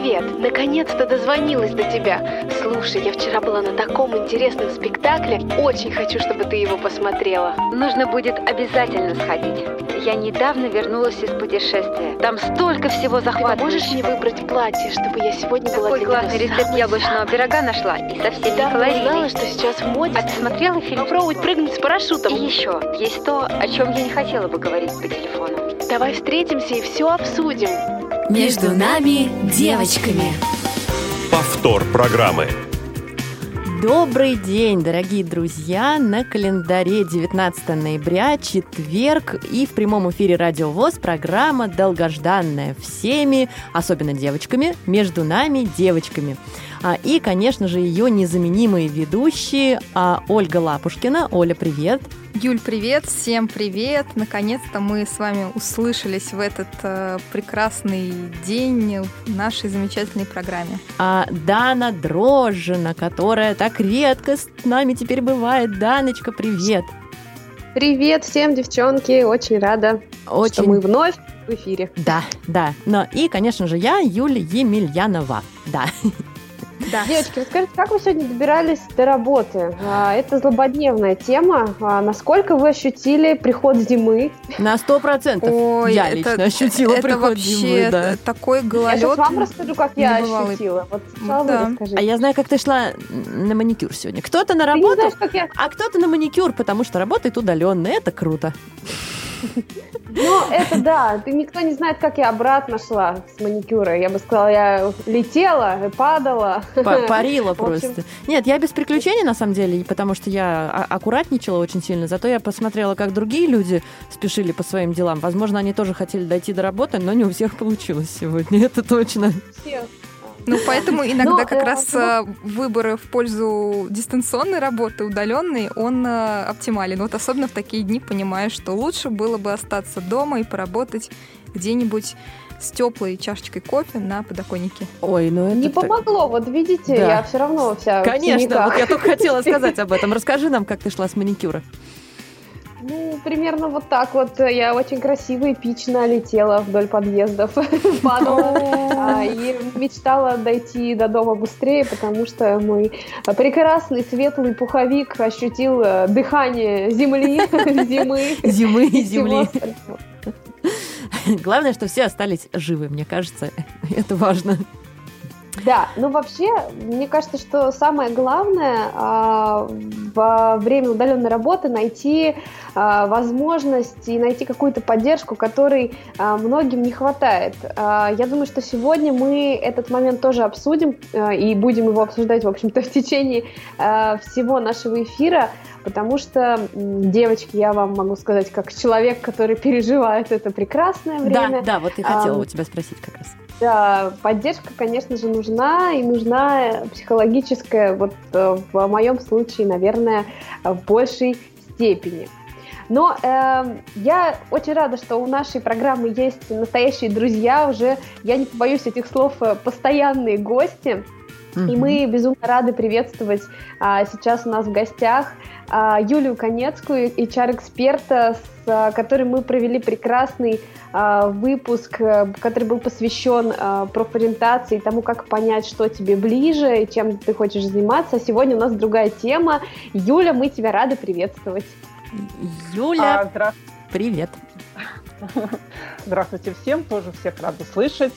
привет! Наконец-то дозвонилась до тебя. Слушай, я вчера была на таком интересном спектакле. Очень хочу, чтобы ты его посмотрела. Нужно будет обязательно сходить. Я недавно вернулась из путешествия. Там столько всего захватывающего. можешь мне выбрать платье, чтобы я сегодня была Какой для классный рецепт яблочного пирога нашла. И совсем не Да, узнала, калорийный. что сейчас в моде. А ты смотрела фильм? Попробовать прыгнуть с парашютом. И еще, есть то, о чем я не хотела бы говорить по телефону. Давай встретимся и все обсудим. Между нами девочками. Повтор программы. Добрый день, дорогие друзья! На календаре 19 ноября, четверг, и в прямом эфире Радио ВОЗ программа долгожданная всеми, особенно девочками, между нами девочками. А, И, конечно же, ее незаменимые ведущие а, Ольга Лапушкина. Оля, привет! Юль, привет, всем привет! Наконец-то мы с вами услышались в этот э, прекрасный день в нашей замечательной программе. А Дана Дрожжина, которая так редко с нами теперь бывает. Даночка, привет! Привет всем, девчонки! Очень рада, Очень что мы вновь в эфире. Да, да. Но и, конечно же, я, Юля Емельянова. Да. Да. Девочки, расскажите, как вы сегодня добирались до работы? А, Это злободневная тема. А, Насколько вы ощутили приход зимы? На сто процентов. Я это- лично ощутила это приход вообще зимы, да. такой Я гололед. сейчас вам расскажу, как я ощутила. Вот сначала Да. вы расскажите. А я знаю, как ты шла на маникюр сегодня. Кто-то на работу, знаешь, я... а кто-то на маникюр, потому что работает удаленно. Это круто. Ну, это да. Ты никто не знает, как я обратно шла с маникюра. Я бы сказала, я летела, падала. Па- Парила просто. Нет, я без приключений, на самом деле, потому что я а- аккуратничала очень сильно. Зато я посмотрела, как другие люди спешили по своим делам. Возможно, они тоже хотели дойти до работы, но не у всех получилось сегодня. Это точно. Всех. Ну, поэтому иногда Ну, как э, раз э, выбор в пользу дистанционной работы, удаленной, он э, оптимален. Вот особенно в такие дни понимаешь, что лучше было бы остаться дома и поработать где-нибудь с теплой чашечкой кофе на подоконнике. Ой, ну это... Не так- помогло, вот видите, Да. я все равно вся Конечно, вот я только хотела сказать об этом. Расскажи нам, как ты шла с маникюра. Ну, примерно вот так вот. Я очень красиво и эпично летела вдоль подъездов, падала. а, И мечтала дойти до дома быстрее, потому что мой прекрасный светлый пуховик ощутил э, дыхание земли, зимы. Зимы и земли. Главное, что все остались живы, мне кажется. Это важно. Да, ну вообще, мне кажется, что самое главное а, во время удаленной работы найти а, возможность и найти какую-то поддержку, которой а, многим не хватает. А, я думаю, что сегодня мы этот момент тоже обсудим а, и будем его обсуждать, в общем-то, в течение а, всего нашего эфира, потому что, девочки, я вам могу сказать, как человек, который переживает это прекрасное время. Да, да, вот и хотела Ам. у тебя спросить как раз. Да, поддержка, конечно же, нужна, и нужна психологическая, вот э, в моем случае, наверное, в большей степени. Но э, я очень рада, что у нашей программы есть настоящие друзья, уже, я не побоюсь этих слов, э, постоянные гости. И Мгм. мы безумно рады приветствовать а, сейчас у нас в гостях Юлию Конецкую, HR-эксперта, с а, которой мы провели прекрасный а, выпуск, э, который был посвящен а, профориентации, тому, как понять, что тебе ближе и чем ты хочешь заниматься. А Сегодня у нас другая тема. Юля, мы тебя рады приветствовать. Юля, А, здра- привет. Здравствуйте всем, тоже всех рада слышать.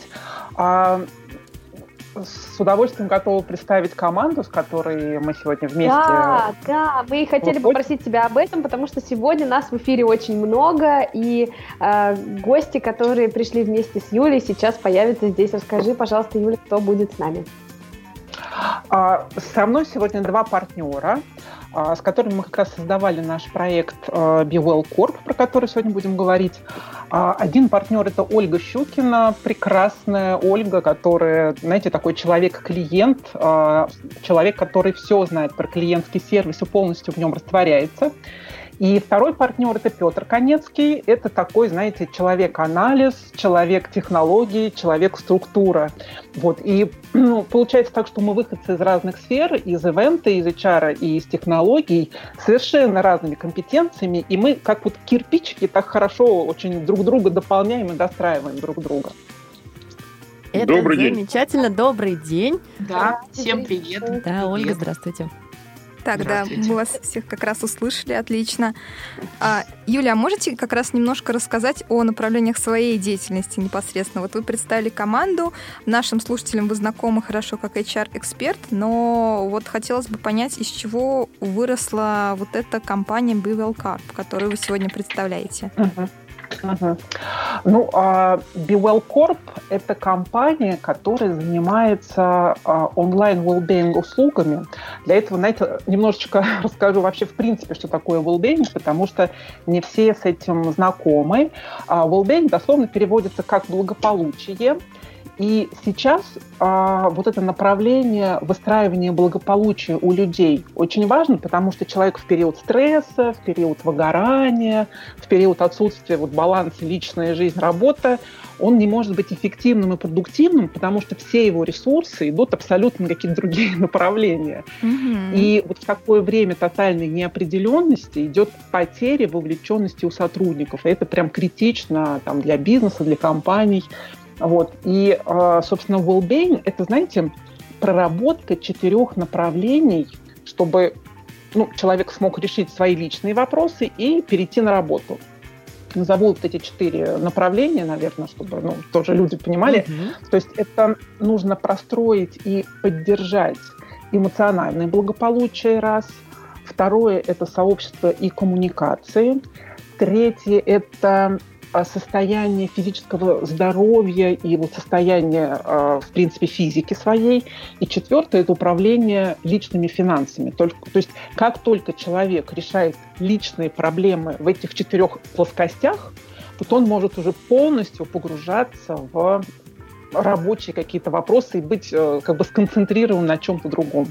С удовольствием готова представить команду, с которой мы сегодня вместе. Да, да, мы хотели Вот попросить тебя об этом, потому что сегодня нас в эфире очень много, и э, гости, которые пришли вместе с Юлей, сейчас появятся здесь. Расскажи, пожалуйста, Юля, кто будет с нами. А, Со мной сегодня два партнера, с которыми мы как раз создавали наш проект а, Be Well Corp, про который сегодня будем говорить. А, Один партнер – это Ольга Щукина, прекрасная Ольга, которая, знаете, такой человек-клиент, а, человек, который все знает про клиентский сервис и полностью в нем растворяется. И второй партнер – это Петр Конецкий. Это такой, знаете, человек-анализ, человек-технологии, человек-структура. Вот. И ну, получается так, что мы выходцы из разных сфер, из ивента, из HR и из технологий, совершенно разными компетенциями. И мы как вот кирпичики так хорошо очень друг друга дополняем и достраиваем друг друга. Это Добрый день. замечательно. Добрый день. Да, всем привет. Да, Ольга, здравствуйте. Так, да, мы вас всех как раз услышали, отлично. А, Юля, а можете как раз немножко рассказать о направлениях своей деятельности непосредственно? Вот вы представили команду, нашим слушателям вы знакомы хорошо как HR-эксперт, но вот хотелось бы понять, из чего выросла вот эта компания Bewell Carp, которую вы сегодня представляете. Uh-huh. Угу. Ну, а BeWell Corp – это компания, которая занимается а, онлайн wellbeing услугами. Для этого, знаете, немножечко расскажу вообще в принципе, что такое wellbeing, потому что не все с этим знакомы. А wellbeing дословно переводится как благополучие – и сейчас а, вот это направление выстраивания благополучия у людей очень важно, потому что человек в период стресса, в период выгорания, в период отсутствия вот, баланса личная жизнь, работа, он не может быть эффективным и продуктивным, потому что все его ресурсы идут абсолютно на какие-то другие направления. Mm-hmm. И вот в такое время тотальной неопределенности идет потеря вовлеченности у сотрудников. И это прям критично там, для бизнеса, для компаний. Вот. И, а, собственно, well-being – это, знаете, проработка четырех направлений, чтобы ну, человек смог решить свои личные вопросы и перейти на работу. Назову вот эти четыре направления, наверное, чтобы ну, тоже люди понимали. Mm-hmm. То есть это нужно простроить и поддержать эмоциональное благополучие, раз. Второе – это сообщество и коммуникации. Третье – это состояние физического здоровья и вот состояние, а, в принципе, физики своей. И четвертое – это управление личными финансами. Только, то есть как только человек решает личные проблемы в этих четырех плоскостях, вот он может уже полностью погружаться в рабочие какие-то вопросы и быть э, как бы сконцентрирован на чем-то другом.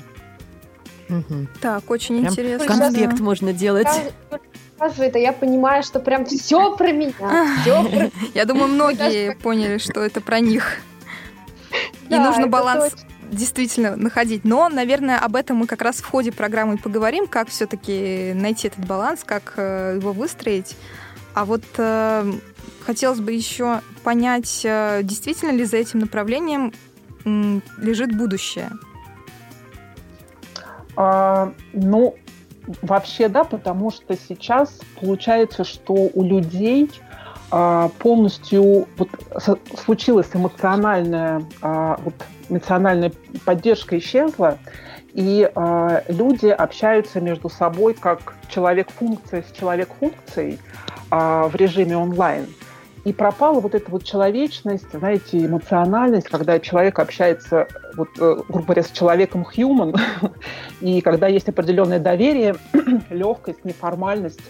Угу. Так, очень Прям интересно. Конспект да. можно делать рассказывает, а я понимаю, что прям все про меня. Все про... Я думаю, многие поняли, что это про них. И нужно баланс действительно находить. Но, наверное, об этом мы как раз в ходе программы поговорим, как все-таки найти этот баланс, как э, его выстроить. А вот э, хотелось бы еще понять, э, действительно ли за этим направлением лежит будущее. А, ну, Вообще да, потому что сейчас получается, что у людей а, полностью вот, случилась эмоциональная, а, вот, эмоциональная поддержка исчезла, и а, люди общаются между собой как человек-функция с человек-функцией в режиме онлайн. И пропала вот эта вот человечность, знаете, эмоциональность, когда человек общается, вот, э, грубо говоря, с человеком human, и когда есть определенное доверие, легкость, неформальность.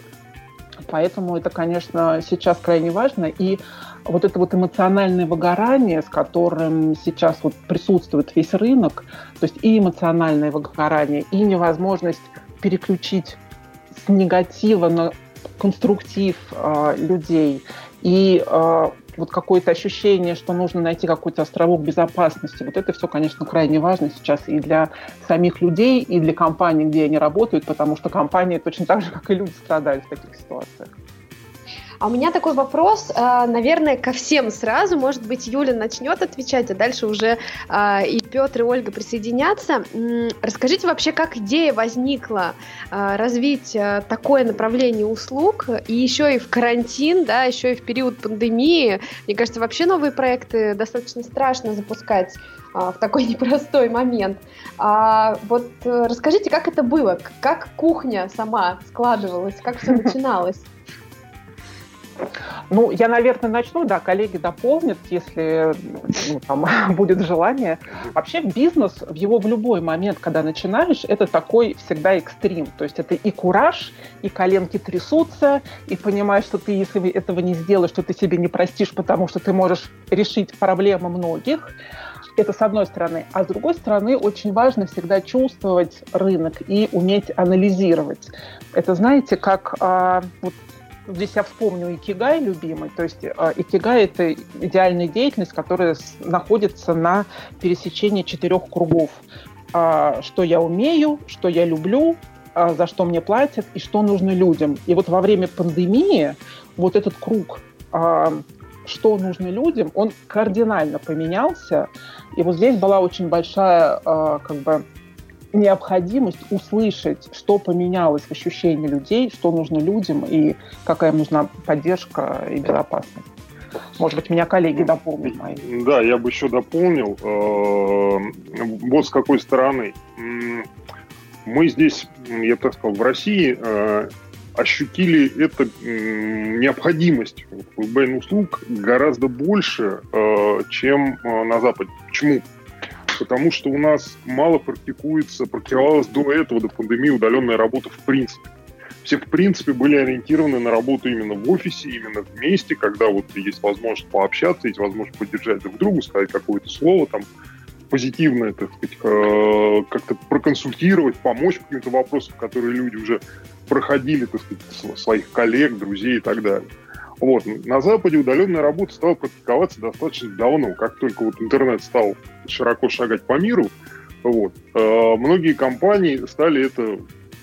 Поэтому это, конечно, сейчас крайне важно. И вот это вот эмоциональное выгорание, с которым сейчас вот присутствует весь рынок, то есть и эмоциональное выгорание, и невозможность переключить с негатива на конструктив э, людей, и э, вот какое-то ощущение, что нужно найти какой-то островок безопасности, вот это все, конечно, крайне важно сейчас и для самих людей, и для компаний, где они работают, потому что компании точно так же, как и люди, страдают в таких ситуациях. А у меня такой вопрос, э, наверное, ко всем сразу. Может быть, Юля начнет отвечать, а дальше уже э, и Петр, и Ольга присоединятся. Расскажите вообще, как идея возникла э, развить такое направление услуг, и еще и в карантин, да, еще и в период пандемии. Мне кажется, вообще новые проекты достаточно страшно запускать в такой непростой момент. А вот расскажите, как это было, как кухня сама складывалась, как все начиналось? Ну, я, наверное, начну, да, коллеги дополнят, если ну, там, будет желание. Вообще бизнес, в его в любой момент, когда начинаешь, это такой всегда экстрим. То есть это и кураж, и коленки трясутся, и понимаешь, что ты, если этого не сделаешь, что ты себе не простишь, потому что ты можешь решить проблемы многих. Это с одной стороны. А с другой стороны, очень важно всегда чувствовать рынок и уметь анализировать. Это, знаете, как а, вот Здесь я вспомню икигай любимый. То есть э, икигай – это идеальная деятельность, которая находится на пересечении четырех кругов. А, что я умею, что я люблю, а, за что мне платят и что нужно людям. И вот во время пандемии вот этот круг а, что нужно людям, он кардинально поменялся. И вот здесь была очень большая как бы необходимость услышать, что поменялось в ощущении людей, что нужно людям и какая им нужна поддержка и безопасность. Может быть, меня коллеги дополнят мои. Да, я бы еще дополнил. Э, вот с какой стороны. Мы здесь, я так сказал, в России э, ощутили это необходимость VPN-услуг гораздо больше, э, чем на Западе. Почему? Потому что у нас мало практикуется, практиковалась до этого, до пандемии, удаленная работа в принципе все, в принципе, были ориентированы на работу именно в офисе, именно вместе, когда вот есть возможность пообщаться, есть возможность поддержать друг друга, сказать какое-то слово там позитивное, так сказать, э, как-то проконсультировать, помочь каким-то вопросам, которые люди уже проходили, так сказать, своих коллег, друзей и так далее. Вот. На Западе удаленная работа стала практиковаться достаточно давно. Как только вот интернет стал широко шагать по миру, вот, э, многие компании стали это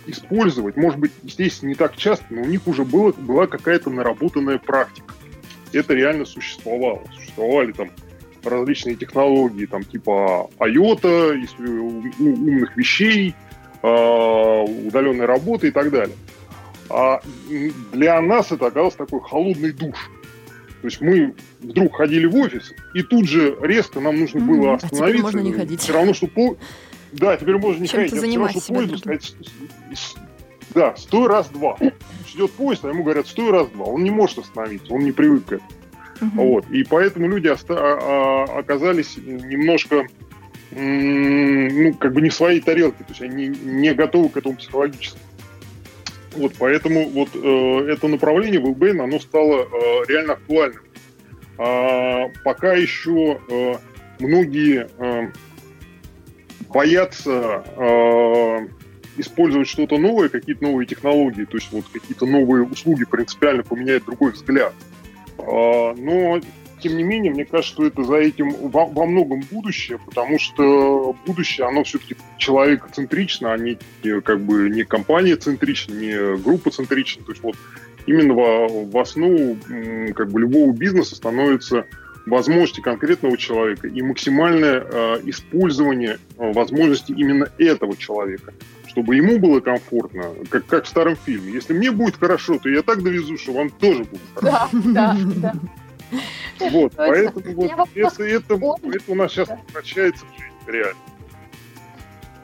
использовать, может быть, здесь не так часто, но у них уже было, была какая-то наработанная практика. Это реально существовало. Существовали там различные технологии, там типа IOTA, умных вещей, а, удаленной работы и так далее. А для нас это оказался такой холодный душ. То есть мы вдруг ходили в офис, и тут же резко нам нужно было остановиться. А теперь можно не ходить. Все равно, что пол... Да, теперь можно не Чем ходить. ты занимаешься, сказать, да, стой раз-два. Ждет поезд, а ему говорят, стой раз-два. Он не может остановиться, он не привык к этому. Угу. Вот. И поэтому люди оста- а, а, оказались немножко ну, как бы не в своей тарелке, то есть они не готовы к этому психологически. Вот, поэтому вот э, это направление VBN, оно стало э, реально актуальным. А, пока еще э, многие э, боятся э, использовать что-то новое, какие-то новые технологии, то есть вот какие-то новые услуги принципиально поменяют другой взгляд. А, но, тем не менее, мне кажется, что это за этим во, во многом будущее, потому что будущее, оно все-таки человекоцентрично, а не как бы не компания-центрично, не группа-центрично. То есть вот именно в, в основу как бы любого бизнеса становится возможности конкретного человека и максимальное э, использование э, возможностей именно этого человека, чтобы ему было комфортно, как, как в старом фильме. Если мне будет хорошо, то я так довезу, что вам тоже будет хорошо. Да, да, да. Вот, поэтому вот это, это, это у нас сейчас превращается в жизнь, реально.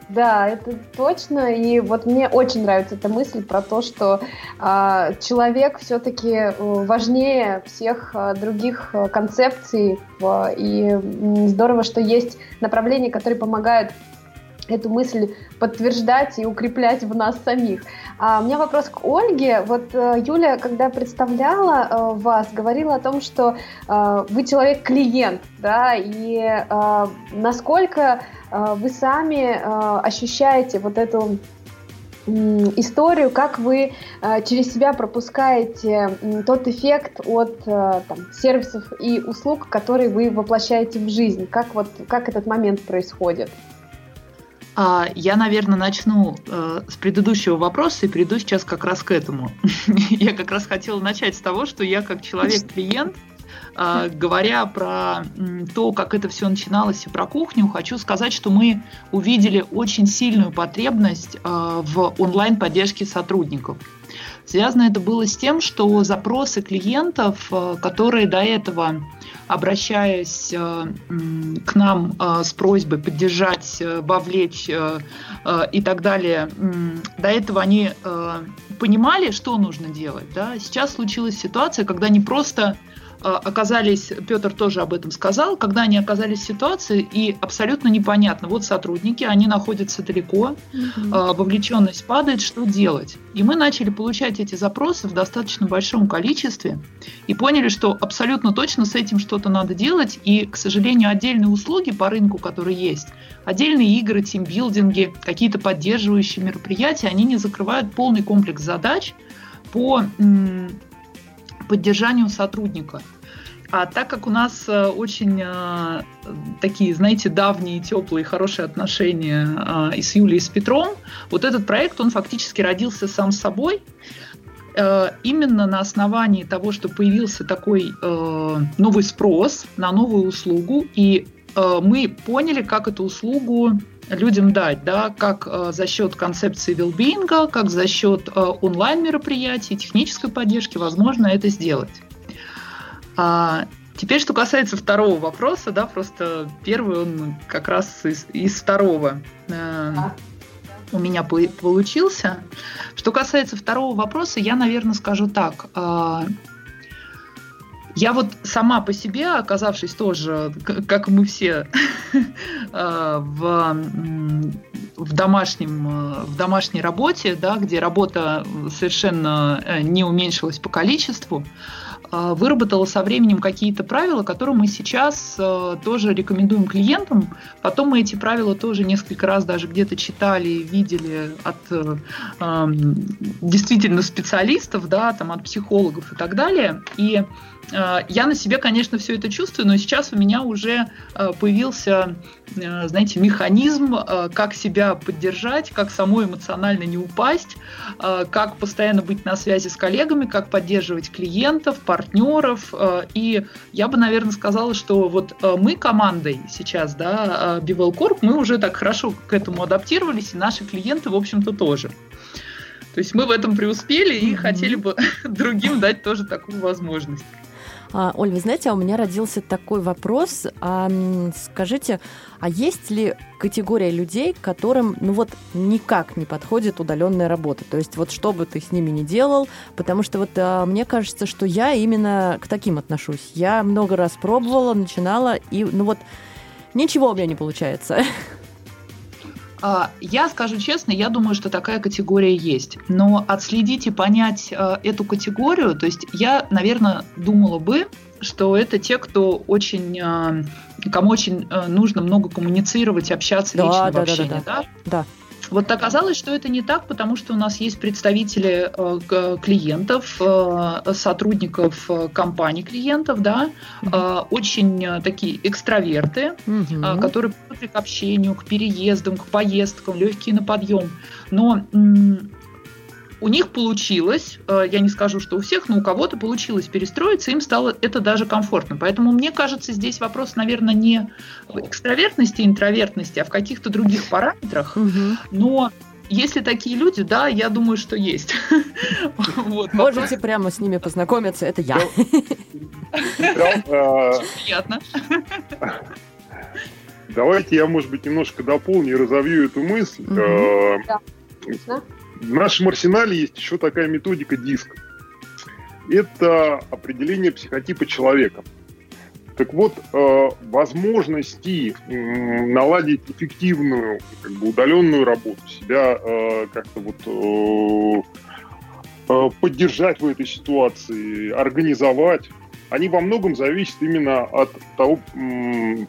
Да, это точно. И вот мне очень нравится эта мысль про то, что э, человек все-таки важнее всех э, других э, концепций. Э, и здорово, что есть направления, которые помогают эту мысль подтверждать и укреплять в нас самих. А у меня вопрос к Ольге. Вот э, Юля, когда представляла э, вас, говорила о том, что э, вы человек-клиент, да, и э, насколько э, вы сами э, ощущаете вот эту историю, как вы э, через себя пропускаете тот эффект от э, там, сервисов и услуг, которые вы воплощаете в жизнь. Как вот как этот момент происходит? А, я, наверное, начну э, с предыдущего вопроса и приду сейчас как раз к этому. я как раз хотела начать с того, что я как человек-клиент, э, говоря про то, как это все начиналось и про кухню, хочу сказать, что мы увидели очень сильную потребность э, в онлайн-поддержке сотрудников. Связано это было с тем, что запросы клиентов, которые до этого обращаясь э, к нам э, с просьбой поддержать, э, вовлечь и так далее, до этого они понимали, что нужно делать. Да? Сейчас случилась ситуация, когда не просто оказались, Петр тоже об этом сказал, когда они оказались в ситуации, и абсолютно непонятно, вот сотрудники, они находятся далеко, mm-hmm. вовлеченность падает, что делать? И мы начали получать эти запросы в достаточно большом количестве и поняли, что абсолютно точно с этим что-то надо делать, и, к сожалению, отдельные услуги по рынку, которые есть, отдельные игры, тимбилдинги, какие-то поддерживающие мероприятия, они не закрывают полный комплекс задач по поддержанию сотрудника. А так как у нас э, очень э, такие, знаете, давние, теплые, хорошие отношения э, и с Юлей, и с Петром, вот этот проект, он фактически родился сам собой. э, именно на основании того, что появился такой э, новый спрос на новую услугу, и э, мы поняли, как эту услугу людям дать, да, как э, за счет концепции велбинга, как за счет э, онлайн-мероприятий, технической поддержки возможно это сделать. А, теперь, что касается второго вопроса, да, просто первый он как раз из, из второго э, у меня получился. Что касается второго вопроса, я, наверное, скажу так. Я вот сама по себе, оказавшись тоже, как мы все, э, в, в, домашнем, э, в домашней работе, да, где работа совершенно э, не уменьшилась по количеству, выработала со временем какие-то правила, которые мы сейчас тоже рекомендуем клиентам. Потом мы эти правила тоже несколько раз даже где-то читали, видели от действительно специалистов, да, там, от психологов и так далее. И я на себе, конечно, все это чувствую, но сейчас у меня уже э, появился, э, знаете, механизм, как себя поддержать, как самой эмоционально не упасть, как постоянно быть на связи с коллегами, как поддерживать клиентов, партнеров. И я бы, наверное, сказала, что вот мы командой сейчас, да, Bivel Corp, мы уже так хорошо к этому адаптировались, и наши клиенты, в общем-то, тоже. То есть мы в этом преуспели и mm-hmm. хотели бы другим дать тоже такую возможность. А, Оль, вы знаете, а у меня родился такой вопрос. А, скажите, а есть ли категория людей, которым, ну вот, никак не подходит удаленная работа? То есть вот что бы ты с ними ни делал, потому что вот а, мне кажется, что я именно к таким отношусь. Я много раз пробовала, начинала, и ну вот ничего у меня не получается. А, я скажу честно, я думаю, что такая категория есть. Но отследить и понять а, эту категорию, то есть я, наверное, думала бы, что это те, кто очень, а, кому очень нужно много коммуницировать, общаться да, лично да, в общении, да? да, да. да. Вот оказалось, что это не так, потому что у нас есть представители э, клиентов, э, сотрудников э, компаний клиентов, да, mm-hmm. очень такие экстраверты, mm-hmm. которые привыкли к общению, к переездам, к поездкам, легкие на подъем. Но у них получилось, э, я не скажу, что у всех, но у кого-то получилось перестроиться, им стало это даже комфортно. Поэтому мне кажется, здесь вопрос, наверное, не в экстравертности, интровертности, а в каких-то других параметрах. Но если такие люди, да, я думаю, что есть. вот, Можете прямо с ними познакомиться, это я. Приятно. Давайте я, может быть, немножко дополню и разовью эту мысль. В нашем арсенале есть еще такая методика диск. Это определение психотипа человека. Так вот, э, возможности наладить эффективную, как бы удаленную работу, себя э, как-то вот э, поддержать в этой ситуации, организовать, они во многом зависят именно от того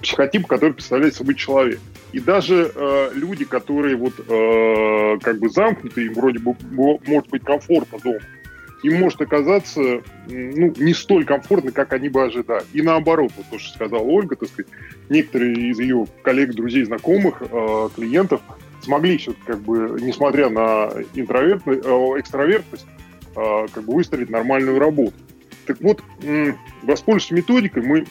психотипа, который представляет собой человек. И даже э, люди, которые вот э, как бы замкнуты, им вроде бы может быть комфортно дома, им может оказаться ну, не столь комфортно, как они бы ожидали. И наоборот, вот то, что сказала Ольга, так сказать, некоторые из ее коллег, друзей, знакомых, э, клиентов смогли все как бы, несмотря на интровертность, э, экстравертность, э, как бы выстроить нормальную работу. Так вот, воспользуясь методикой, мы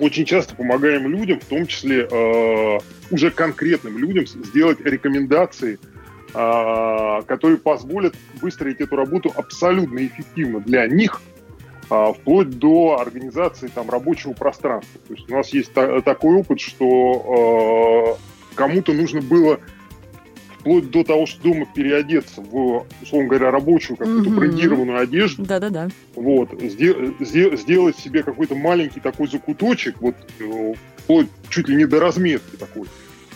очень часто помогаем людям, в том числе э, уже конкретным людям, сделать рекомендации, э, которые позволят выстроить эту работу абсолютно эффективно для них, э, вплоть до организации там, рабочего пространства. То есть у нас есть та- такой опыт, что э, кому-то нужно было вплоть до того, что дома переодеться в, условно говоря, рабочую какую-то угу. брендированную одежду. Да-да-да. Вот, сде- сде- сделать себе какой-то маленький такой закуточек, вот э, вплоть чуть ли не до разметки такой.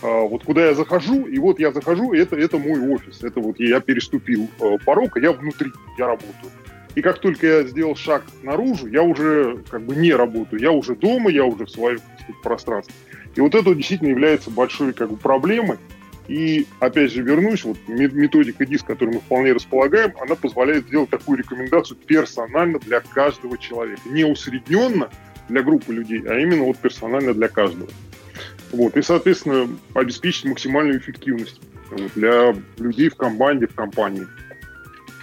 А, вот куда я захожу, и вот я захожу, и это, это мой офис. Это вот я переступил э, порог, а я внутри, я работаю. И как только я сделал шаг наружу, я уже как бы не работаю, я уже дома, я уже в своем пространстве. И вот это действительно является большой как бы проблемой, и, опять же, вернусь, вот методика ДИС, которую мы вполне располагаем, она позволяет сделать такую рекомендацию персонально для каждого человека. Не усредненно для группы людей, а именно вот персонально для каждого. Вот. И, соответственно, обеспечить максимальную эффективность для людей в команде, в компании.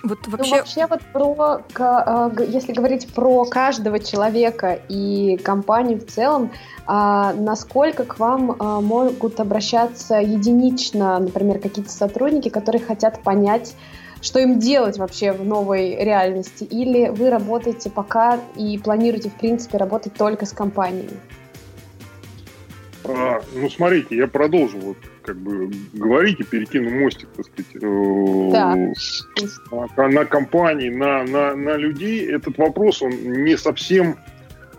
Вот ну, вообще... Ну, вообще вот про, э, если говорить про каждого человека и компанию в целом, а насколько к вам а, могут обращаться единично, например, какие-то сотрудники, которые хотят понять, что им делать вообще в новой реальности? Или вы работаете пока и планируете, в принципе, работать только с компаниями? А, ну, смотрите, я продолжу вот как бы говорить и перекину мостик, так сказать, э, да. с, на, на компании, на, на, на людей. Этот вопрос, он не совсем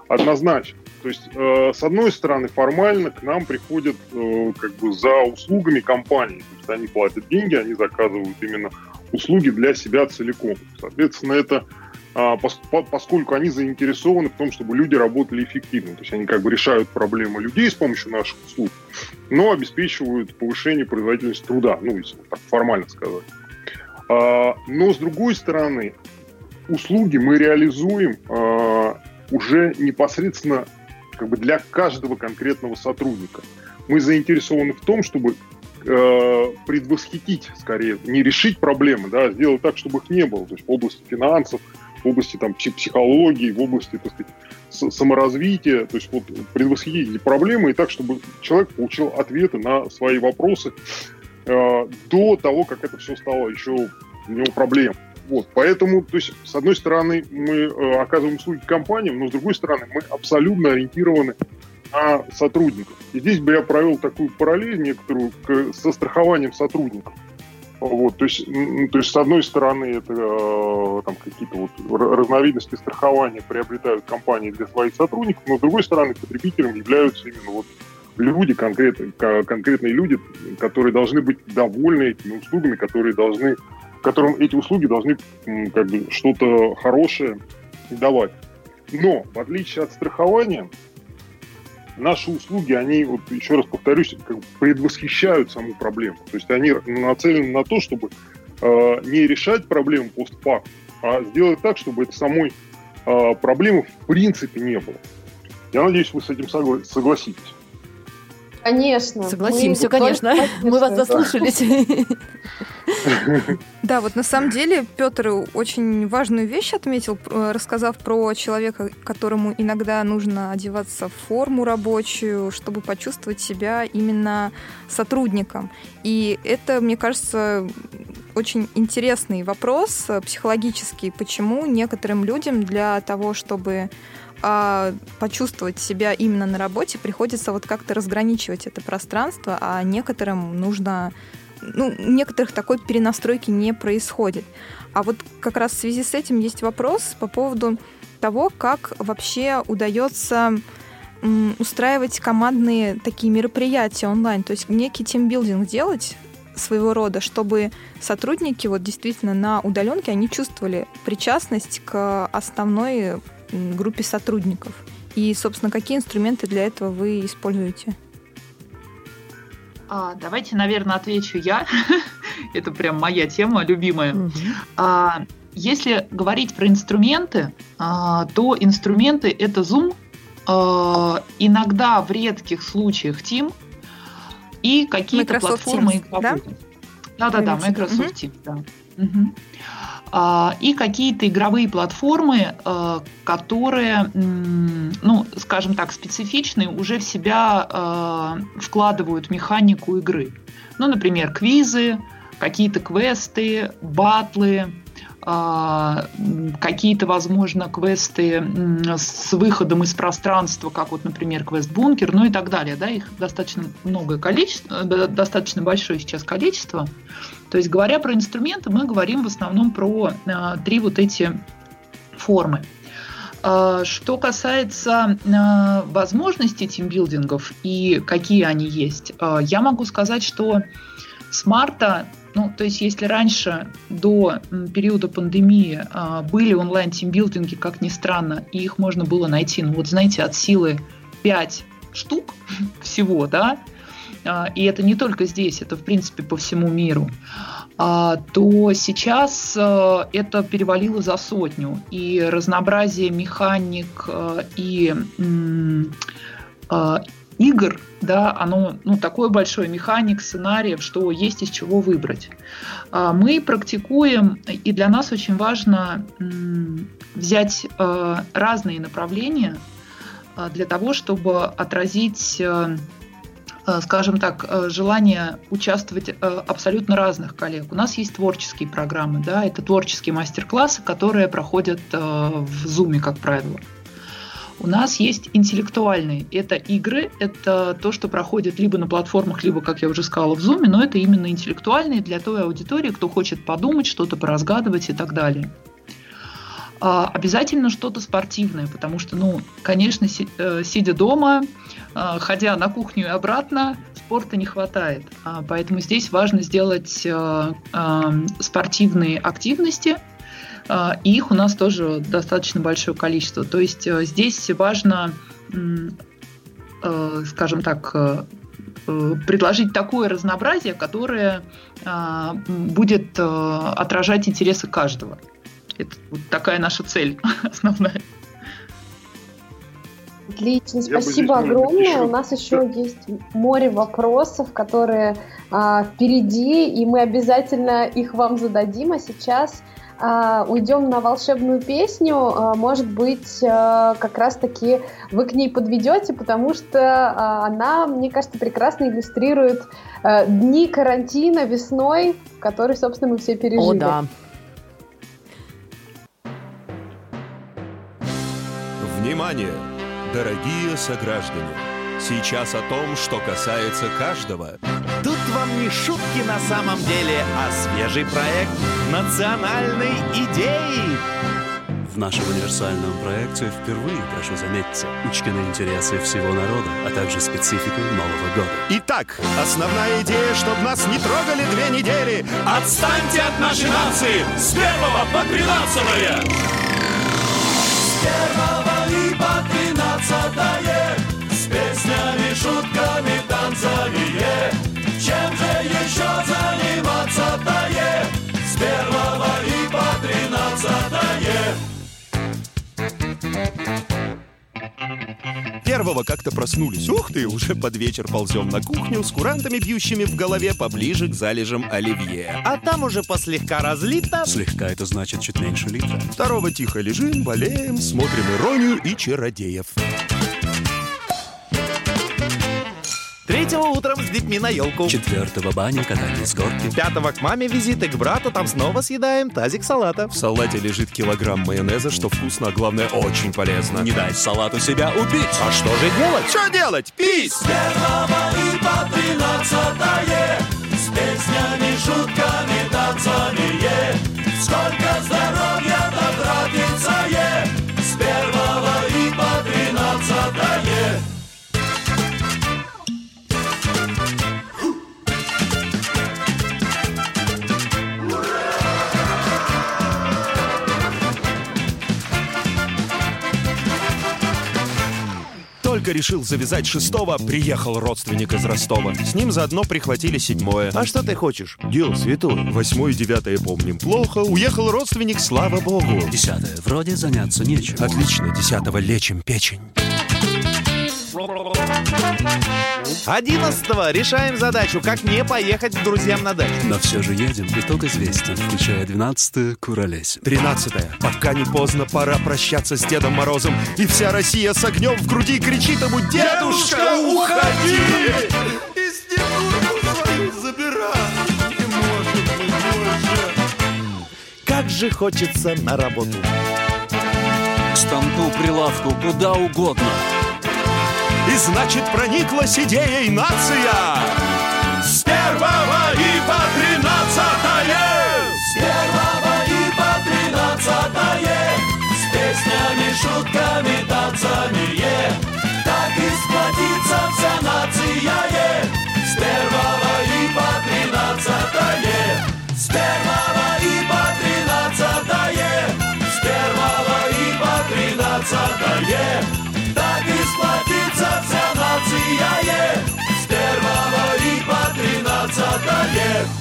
однозначен. То есть, э, с одной стороны, формально к нам приходят э, как бы за услугами компании. То есть они платят деньги, они заказывают именно услуги для себя целиком. Соответственно, это поскольку они заинтересованы в том, чтобы люди работали эффективно. То есть они как бы решают проблемы людей с помощью наших услуг, но обеспечивают повышение производительности труда, ну, если так формально сказать. А, но, с другой стороны, услуги мы реализуем а, уже непосредственно как бы для каждого конкретного сотрудника. Мы заинтересованы в том, чтобы предвосхитить, скорее, не решить проблемы, да, а сделать так, чтобы их не было. То есть в области финансов, в области там, психологии, в области так сказать, саморазвития, то есть вот предвосхитить эти проблемы и так, чтобы человек получил ответы на свои вопросы э, до того, как это все стало еще для него проблемой. Вот, поэтому, то есть, с одной стороны, мы э, оказываем услуги компаниям, но с другой стороны, мы абсолютно ориентированы на сотрудников. И здесь бы я провел такую параллель некоторую к, со страхованием сотрудников. Вот, то есть, то есть, с одной стороны, это э, там какие-то вот разновидности страхования приобретают компании для своих сотрудников, но с другой стороны, потребителям являются именно вот люди, конкретные, конкретные люди, которые должны быть довольны этими услугами, которые должны которым эти услуги должны как бы что-то хорошее давать. Но, в отличие от страхования, наши услуги, они, вот еще раз повторюсь, как бы предвосхищают саму проблему. То есть они нацелены на то, чтобы э, не решать проблему постфактум, а сделать так, чтобы этой самой э, проблемы в принципе не было. Я надеюсь, вы с этим согласитесь. Конечно. Согласимся, конечно. Мы вас заслушались. Да, вот на самом деле Петр очень важную вещь отметил, рассказав про человека, которому иногда нужно одеваться в форму рабочую, чтобы почувствовать себя именно сотрудником. И это, мне кажется, очень интересный вопрос психологический, почему некоторым людям для того, чтобы а почувствовать себя именно на работе, приходится вот как-то разграничивать это пространство, а некоторым нужно ну, некоторых такой перенастройки не происходит. А вот как раз в связи с этим есть вопрос по поводу того, как вообще удается устраивать командные такие мероприятия онлайн, то есть некий тимбилдинг делать своего рода, чтобы сотрудники вот действительно на удаленке они чувствовали причастность к основной группе сотрудников. И, собственно, какие инструменты для этого вы используете? А, давайте, наверное, отвечу я. Это прям моя тема любимая. А, если говорить про инструменты, а, то инструменты это Zoom, а, иногда в редких случаях Team и какие-то платформы. Teams, да? Да-да-да, Microsoft Teams, да. Угу. А, и какие-то игровые платформы, а, которые, ну, скажем так, специфичные, уже в себя а, вкладывают механику игры. Ну, например, квизы, какие-то квесты, батлы, какие-то, возможно, квесты с выходом из пространства, как вот, например, квест-бункер, ну и так далее. Да, их достаточно многое количество, достаточно большое сейчас количество. То есть, говоря про инструменты, мы говорим в основном про э, три вот эти формы. Э, что касается э, возможностей тимбилдингов и какие они есть, я могу сказать, что с марта ну, то есть, если раньше, до периода пандемии, были онлайн-тимбилдинги, как ни странно, и их можно было найти, ну, вот, знаете, от силы 5 штук всего, да, а, и это не только здесь, это в принципе по всему миру, а, то сейчас а, это перевалило за сотню. И разнообразие механик и игр, да, оно ну, такой большой механик сценариев, что есть из чего выбрать. А, мы практикуем, и для нас очень важно взять э, разные направления э, для того, чтобы отразить э, скажем так, желание участвовать абсолютно разных коллег. У нас есть творческие программы, да, это творческие мастер-классы, которые проходят в Zoom, как правило. У нас есть интеллектуальные. Это игры, это то, что проходит либо на платформах, либо, как я уже сказала, в Zoom, но это именно интеллектуальные для той аудитории, кто хочет подумать, что-то поразгадывать и так далее. А, обязательно что-то спортивное, потому что, ну, конечно, э, сидя дома, а, ходя на кухню и обратно, спорта не хватает. А, поэтому здесь важно сделать э, спортивные активности – их у нас тоже достаточно большое количество. То есть э, здесь важно, э, скажем так, э, предложить такое разнообразие, которое будет отражать интересы каждого. Это вот такая наша цель основная. Отлично, спасибо огромное. Еще... У нас еще есть море вопросов, которые а, впереди, и мы обязательно их вам зададим. А сейчас а, уйдем на волшебную песню, а, может быть, а, как раз-таки вы к ней подведете, потому что она, мне кажется, прекрасно иллюстрирует дни карантина весной, который, собственно, мы все пережили. О, да. Внимание, дорогие сограждане! Сейчас о том, что касается каждого. Тут вам не шутки на самом деле, а свежий проект национальной идеи. В нашем универсальном проекте впервые, прошу заметьте, учтены интересы всего народа, а также специфику Нового года. Итак, основная идея, чтобы нас не трогали две недели. Отстаньте от нашей нации с первого по тринадцатое! С первого и по тринадцатое песнями, шутками, танцами, е. Чем же еще заниматься-то, е? С первого и по тринадцатое. Первого как-то проснулись. Ух ты, уже под вечер ползем на кухню с курантами, бьющими в голове поближе к залежам оливье. А там уже послегка разлито. Слегка это значит чуть меньше литра. Второго тихо лежим, болеем, смотрим иронию и чародеев. Третьего утром с детьми на елку. Четвертого баня, катание с горки. Пятого к маме визиты, к брату, там снова съедаем тазик салата. В салате лежит килограмм майонеза, что вкусно, а главное очень полезно. Не дай салату себя убить. А что же делать? Что делать? Пись! С первого и по тринадцатое С песнями, шутками, танцами, е. Сколько здоровья Только решил завязать шестого, приехал родственник из Ростова. С ним заодно прихватили седьмое. А что ты хочешь? Дело святое. Восьмое и девятое помним плохо. Уехал родственник, слава богу. Десятое. Вроде заняться нечем. Отлично. Десятого лечим печень. Одиннадцатого решаем задачу, как не поехать к друзьям на дачу. Но все же едем, итог известен, включая двенадцатое куролесим. Тринадцатое. Пока не поздно, пора прощаться с Дедом Морозом. И вся Россия с огнем в груди кричит ему «Дедушка, уходи!» И снегурку свою забирай. Не может быть больше. Как же хочется на работу. К станку, прилавку, куда угодно. И значит прониклась идеей нация. С первого и по тринадцатое. С первого и по тринадцатое. С песнями, шутками, танцами, е. Так и сплотится вся нация, е. С первого и по тринадцатое. С первого и по тринадцатое. С первого и по тринадцатое тринадцатое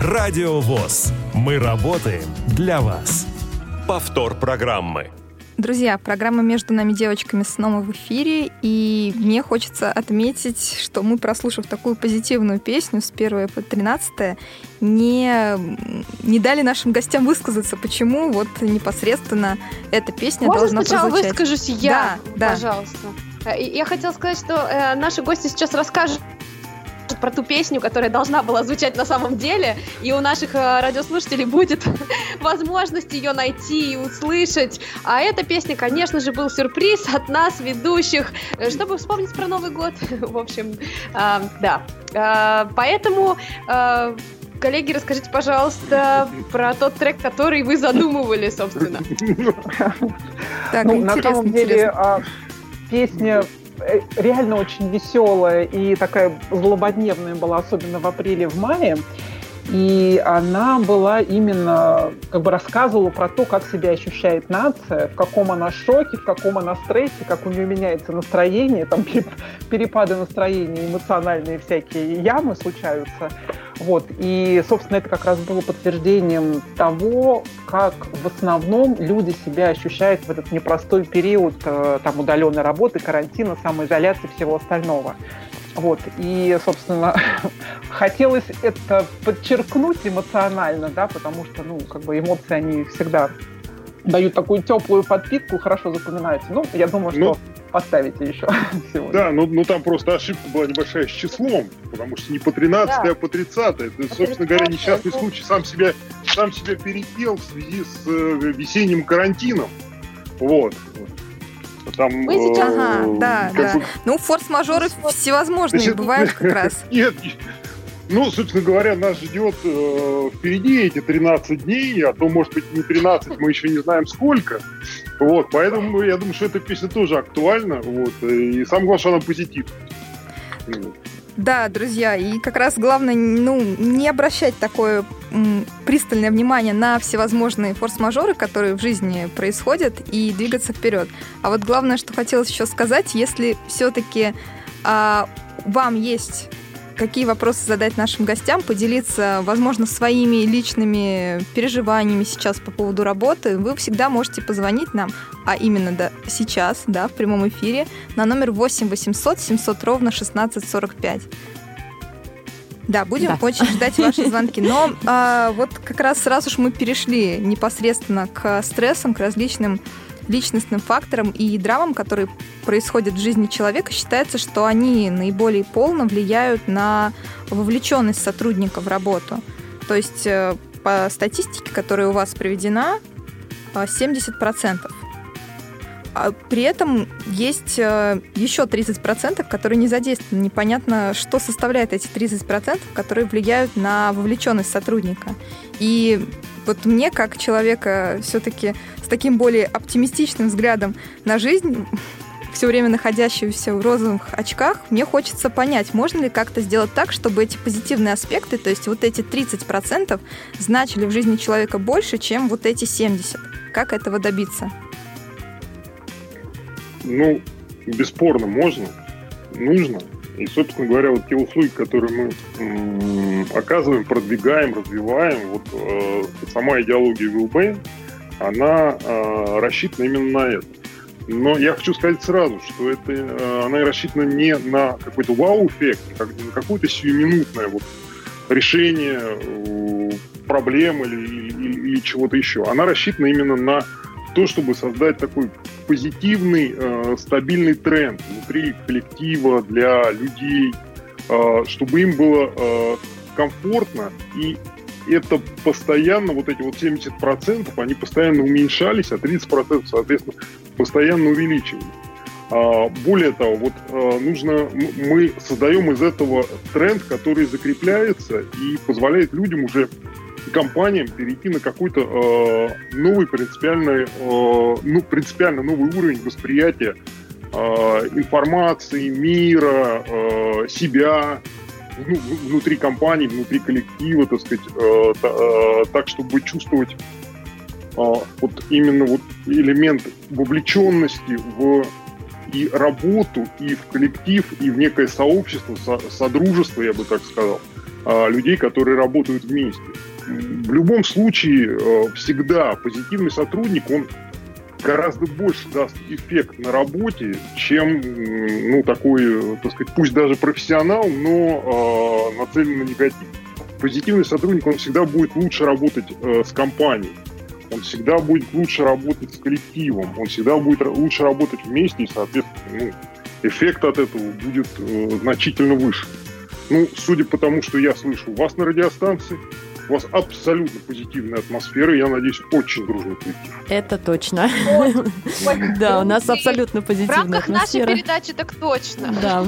Радио ВОЗ. Мы работаем для вас. Повтор программы. Друзья, программа «Между нами девочками» снова в эфире, и мне хочется отметить, что мы, прослушав такую позитивную песню с 1 по 13, не, не дали нашим гостям высказаться, почему вот непосредственно эта песня Можно должна сначала прозвучать. выскажусь я, Да, да. пожалуйста. Э, Я хотела сказать, что э, наши гости сейчас расскажут про ту песню, которая должна была звучать на самом деле, и у наших э, радиослушателей будет возможность ее найти и услышать. А эта песня, конечно же, был сюрприз от нас, ведущих, э, чтобы вспомнить про Новый год. В общем, э, да. Поэтому Коллеги, расскажите, пожалуйста, про тот трек, который вы задумывали, собственно. Так, ну, на интересно, самом деле интересно. а, песня реально очень веселая и такая злободневная была, особенно в апреле, в мае. И она была именно, как бы рассказывала про то, как себя ощущает нация, в каком она шоке, в каком она стрессе, как у нее меняется настроение, там переп- перепады настроения, эмоциональные всякие ямы случаются. Вот. И, собственно, это как раз было подтверждением того, как в основном люди себя ощущают в этот непростой период э, там, удаленной работы, карантина, самоизоляции, всего остального. Вот. И, собственно, хотелось это подчеркнуть эмоционально, да, потому что, ну, как бы эмоции, они всегда дают такую теплую подпитку, хорошо запоминаются. Ну, я думаю, что Ну, поставите еще сегодня. Да, ну, ну там просто ошибка была небольшая с числом, потому что не по 13, Да. а по 30. Это, собственно говоря, несчастный случай сам себя, сам себя перепел в связи с э, весенним карантином. Вот. Там, Мы сейчас... э, Ага, да, да. бы- Ну, форс-мажоры всевозможные Значит, бывают как раз. Нет, ну, собственно говоря, нас ждет э, впереди эти 13 дней, а то, может быть, не 13, мы еще не знаем сколько. Вот, поэтому я думаю, что эта песня тоже актуальна. Вот, и самое главное, что она позитивна. Вот. Да, друзья, и как раз главное, ну, не обращать такое м, пристальное внимание на всевозможные форс-мажоры, которые в жизни происходят, и двигаться вперед. А вот главное, что хотелось еще сказать, если все-таки вам есть какие вопросы задать нашим гостям, поделиться, возможно, своими личными переживаниями сейчас по поводу работы, вы всегда можете позвонить нам, а именно да, сейчас, да, в прямом эфире, на номер 8 800 700 ровно 1645. Да, будем Да. очень ждать ваши звонки. Но а, вот как раз сразу же мы перешли непосредственно к стрессам, к различным личностным факторам и драмам, которые происходят в жизни человека, считается, что они наиболее полно влияют на вовлеченность сотрудника в работу. То есть э, по статистике, которая у вас приведена, э, 70%. А при этом есть э, еще 30%, которые не задействованы. Непонятно, что составляет эти 30%, которые влияют на вовлеченность сотрудника. И вот мне, как человека все-таки с таким более оптимистичным взглядом на жизнь, все время находящегося в розовых очках, мне хочется понять, можно ли как-то сделать так, чтобы эти позитивные аспекты, то есть вот эти 30% значили в жизни человека больше, чем вот эти 70%. Как этого добиться? Ну, бесспорно, можно, нужно. И, собственно говоря, вот те услуги, которые мы оказываем, продвигаем, развиваем, вот э, сама идеология Вилбейн, она э, рассчитана именно на это. Но я хочу сказать сразу, что это, э, она рассчитана не на какой-то вау-эффект, как, не на какое-то сиюминутное вот решение э, проблем или, или- или чего-то еще. Она рассчитана именно на то, чтобы создать такой позитивный, э, стабильный тренд внутри коллектива для людей, э, чтобы им было э, комфортно и это постоянно, вот эти вот 70%, они постоянно уменьшались, а 30%, соответственно, постоянно увеличивались. А, Более того, вот э, нужно, мы создаем из этого тренд, который закрепляется и позволяет людям уже компаниям перейти на какой-то э, новый принципиальный, э, ну, принципиально новый уровень восприятия э, информации, мира, э, себя, ну, внутри компании, внутри коллектива, так сказать, э, э, так, чтобы чувствовать э, вот именно вот элемент вовлеченности в и работу, и в коллектив, и в некое сообщество, со, содружество, я бы так сказал, э, людей, которые работают вместе. В любом случае, э, всегда позитивный сотрудник, он гораздо больше даст эффект на работе, чем, ну, такой, так сказать, пусть даже профессионал, но э, нацелен на негатив. Позитивный сотрудник, он всегда будет лучше работать э, с компанией, он всегда будет лучше работать с коллективом, он всегда будет лучше работать вместе, и, соответственно, ну, эффект от этого будет э, значительно выше. Ну, судя по тому, что я слышу вас на радиостанции, у вас абсолютно позитивная атмосфера, я надеюсь, очень дружный коллектив. Это точно. Да, у нас абсолютно позитивная атмосфера. В рамках нашей передачи так точно. Да.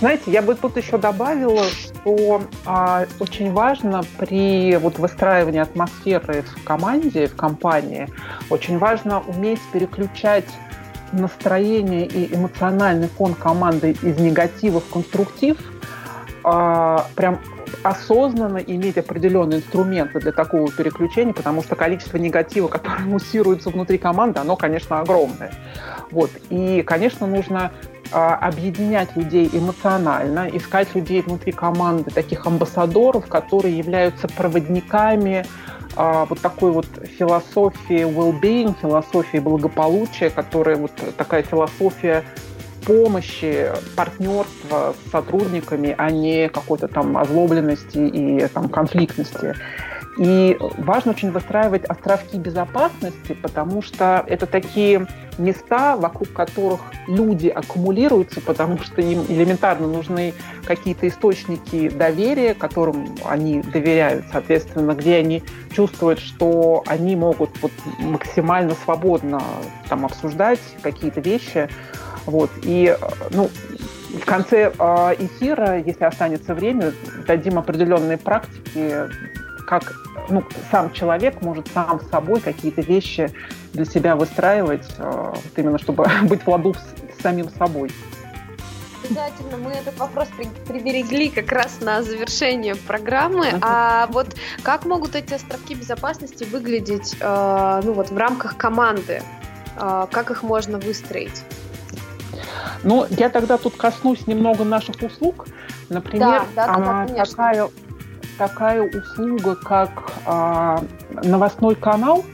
Знаете, я бы тут еще добавила, что а, очень важно при вот выстраивании атмосферы в команде, в компании, очень важно уметь переключать настроение и эмоциональный фон команды из негатива в конструктив, а, прям осознанно иметь определенные инструменты для такого переключения, потому что количество негатива, которое муссируется внутри команды, оно, конечно, огромное. Вот. И, конечно, нужно а, объединять людей эмоционально, искать людей внутри команды, таких амбассадоров, которые являются проводниками а, вот такой вот философии well-being, философии благополучия, которая вот такая философия помощи, партнерства с сотрудниками, а не какой-то там озлобленности и там конфликтности. И важно очень выстраивать островки безопасности, потому что это такие места, вокруг которых люди аккумулируются, потому что им элементарно нужны какие-то источники доверия, которым они доверяют, соответственно, где они чувствуют, что они могут вот максимально свободно там обсуждать какие-то вещи, вот. И ну, в конце а, эфира, если останется время, дадим определенные практики, как ну, сам человек может сам с собой какие-то вещи для себя выстраивать, а, вот именно чтобы быть в ладу с, самим собой. Обязательно мы этот вопрос приберегли как раз на завершение программы. А вот как могут эти островки безопасности выглядеть э, ну вот в рамках команды? Э, как их можно выстроить? Ну, я тогда тут коснусь немного наших услуг. Например, да, да, да, такая, такая услуга, как а, новостной канал.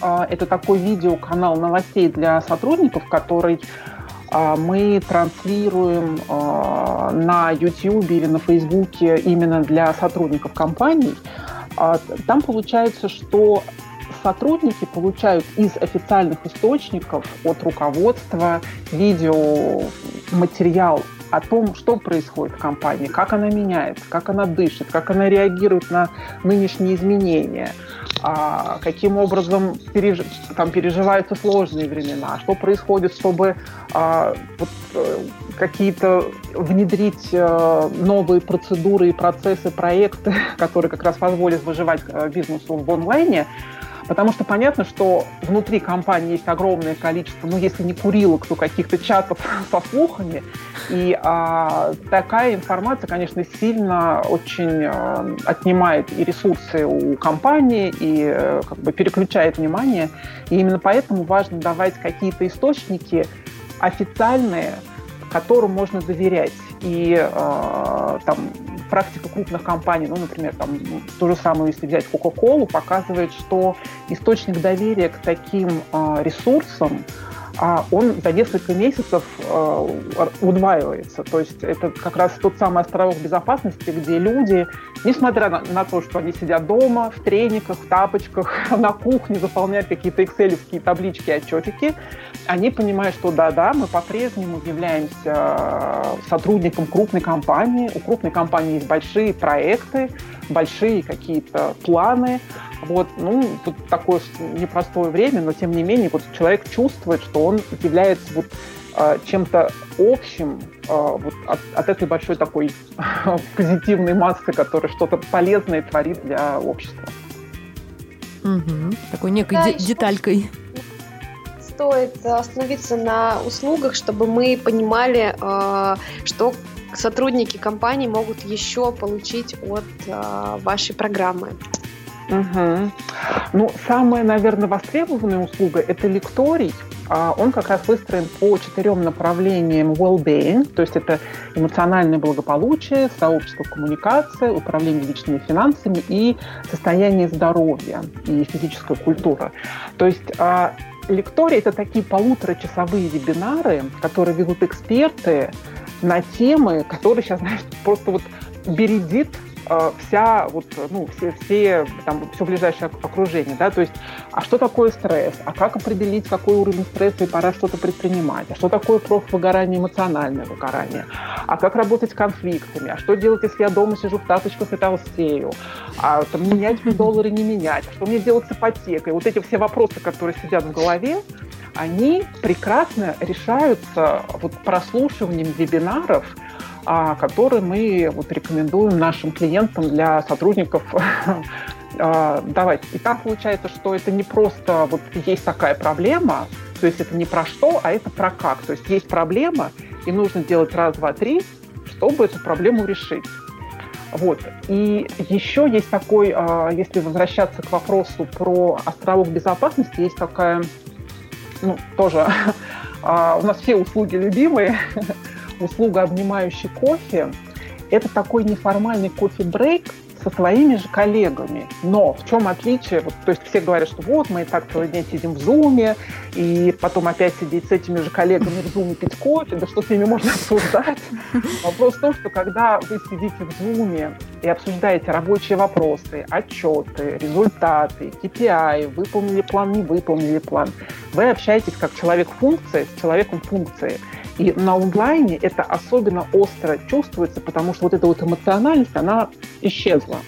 А, это такой видеоканал новостей для сотрудников, который а, мы транслируем а, на YouTube или на Facebook именно для сотрудников компаний. А, там получается, что сотрудники получают из официальных источников от руководства видеоматериал о том, что происходит в компании, как она меняется, как она дышит, как она реагирует на нынешние изменения, а, каким образом переж... там переживаются сложные времена, что происходит, чтобы а, вот, э, какие-то внедрить э, новые процедуры и процессы, проекты, которые как раз позволят выживать э, бизнесу в онлайне, Потому что понятно, что внутри компании есть огромное количество, ну, если не курилок, то каких-то чатов со слухами. И а, такая информация, конечно, сильно очень а, отнимает и ресурсы у компании, и а, как бы переключает внимание. И именно поэтому важно давать какие-то источники официальные, которым можно доверять. И э, там практика крупных компаний, ну, например, там, то же самое, если взять Coca-Cola, показывает, что источник доверия к таким э, ресурсам а он за несколько месяцев э, удваивается. То есть это как раз тот самый островок безопасности, где люди, несмотря на, на то, что они сидят дома, в трениках, в тапочках, на кухне, заполняют какие-то экселевские таблички, отчетики, они понимают, что да-да, мы по-прежнему являемся э, сотрудником крупной компании, у крупной компании есть большие проекты, большие какие-то планы, вот, ну, тут такое непростое время, но тем не менее, вот человек чувствует, что он является вот а, чем-то общим а, вот от, от этой большой такой позитивной массы, которая что-то полезное творит для общества. Угу. Такой некой да, де- деталькой. Стоит остановиться на услугах, чтобы мы понимали, э, что сотрудники компании могут еще получить от э, вашей программы. Угу. Ну, самая, наверное, востребованная услуга – это лекторий. А он как раз выстроен по четырем направлениям well-being, то есть это эмоциональное благополучие, сообщество коммуникации, управление личными финансами и состояние здоровья и физическая культура. То есть а, лектории – это такие полуторачасовые вебинары, которые ведут эксперты на темы, которые сейчас, знаешь, просто вот бередит вся вот, ну, все, все, там, все ближайшее окружение, да, то есть, а что такое стресс, а как определить, какой уровень стресса и пора что-то предпринимать, а что такое профвыгорание, эмоциональное выгорание, а как работать с конфликтами, а что делать, если я дома сижу в тапочках и толстею, а там, менять доллары, не менять, а что мне делать с ипотекой, вот эти все вопросы, которые сидят в голове, они прекрасно решаются вот прослушиванием вебинаров, который мы вот рекомендуем нашим клиентам для сотрудников а, давать. И там получается, что это не просто вот есть такая проблема, то есть это не про что, а это про как. То есть есть проблема, и нужно делать раз, два, три, чтобы эту проблему решить. Вот. И еще есть такой, а, если возвращаться к вопросу про островок безопасности, есть такая, ну, тоже у нас все услуги любимые, услуга «Обнимающий кофе» – это такой неформальный кофе-брейк со своими же коллегами. Но в чем отличие? Вот, то есть все говорят, что вот мы и так целый день сидим в зуме, и потом опять сидеть с этими же коллегами в зуме пить кофе, да что с ними можно обсуждать? Вопрос в том, что когда вы сидите в зуме и обсуждаете рабочие вопросы, отчеты, результаты, KPI, выполнили план, не выполнили план, вы общаетесь как человек-функция с человеком функции. И на онлайне это особенно остро чувствуется, потому что вот эта вот эмоциональность, она исчезла.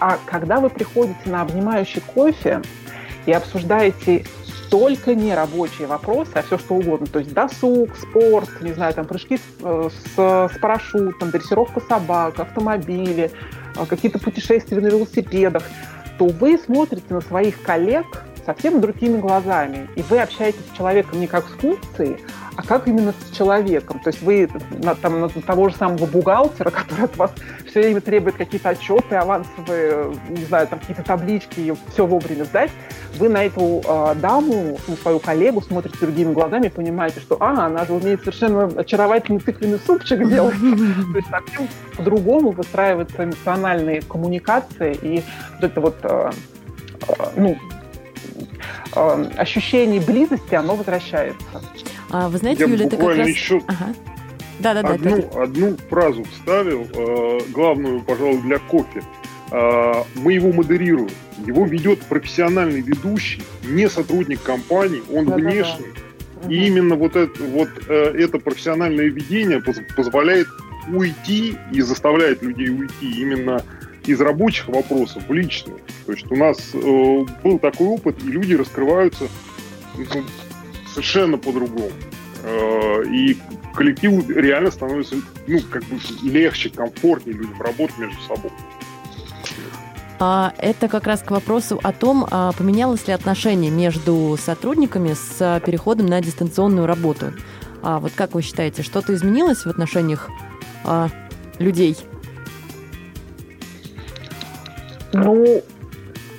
А когда вы приходите на обнимающий кофе и обсуждаете только не рабочие вопросы, а все что угодно, то есть досуг, спорт, не знаю, там прыжки с, э, с, с парашютом, дрессировка собак, автомобили, э, какие-то путешествия на велосипедах, то вы смотрите на своих коллег совсем другими глазами, и вы общаетесь с человеком не как с функцией, а как именно с человеком. То есть вы на, там, на того же самого бухгалтера, который от вас все время требует какие-то отчеты авансовые, не знаю, там какие-то таблички, и все вовремя сдать, вы на эту э, даму, на свою коллегу смотрите другими глазами и понимаете, что а, она же умеет совершенно очаровательный тыквенный супчик делать. То есть совсем по-другому выстраиваются эмоциональные коммуникации, и вот это вот э, ну, ощущение близости, оно возвращается. А, вы знаете, Я Юля, это как раз... еще ага. да, да, одну, да, одну фразу вставил, э, главную, пожалуй, для кофе. Э, мы его модерируем. Его ведет профессиональный ведущий, не сотрудник компании, он да, внешний. Да, да. И именно вот это, вот э, это профессиональное ведение позволяет уйти и заставляет людей уйти именно из рабочих вопросов в личные. То есть у нас был такой опыт, и люди раскрываются ну, совершенно по-другому. Э, и коллективу реально становится ну, как бы легче, комфортнее людям работать между собой. А это как раз к вопросу о том, а поменялось ли отношение между сотрудниками с переходом на дистанционную работу. А вот как вы считаете, что-то изменилось в отношениях а, людей? Ну,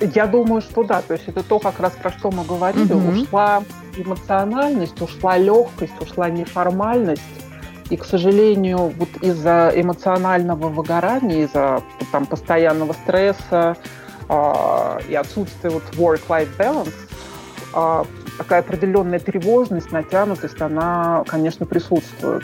я думаю, что да. То есть это то, как раз про что мы говорили. Угу. Ушла эмоциональность, ушла легкость, ушла неформальность. И, к сожалению, вот из-за эмоционального выгорания, из-за там, постоянного стресса э, и отсутствия вот work-life balance, э, такая определенная тревожность, натянутость, она, конечно, присутствует.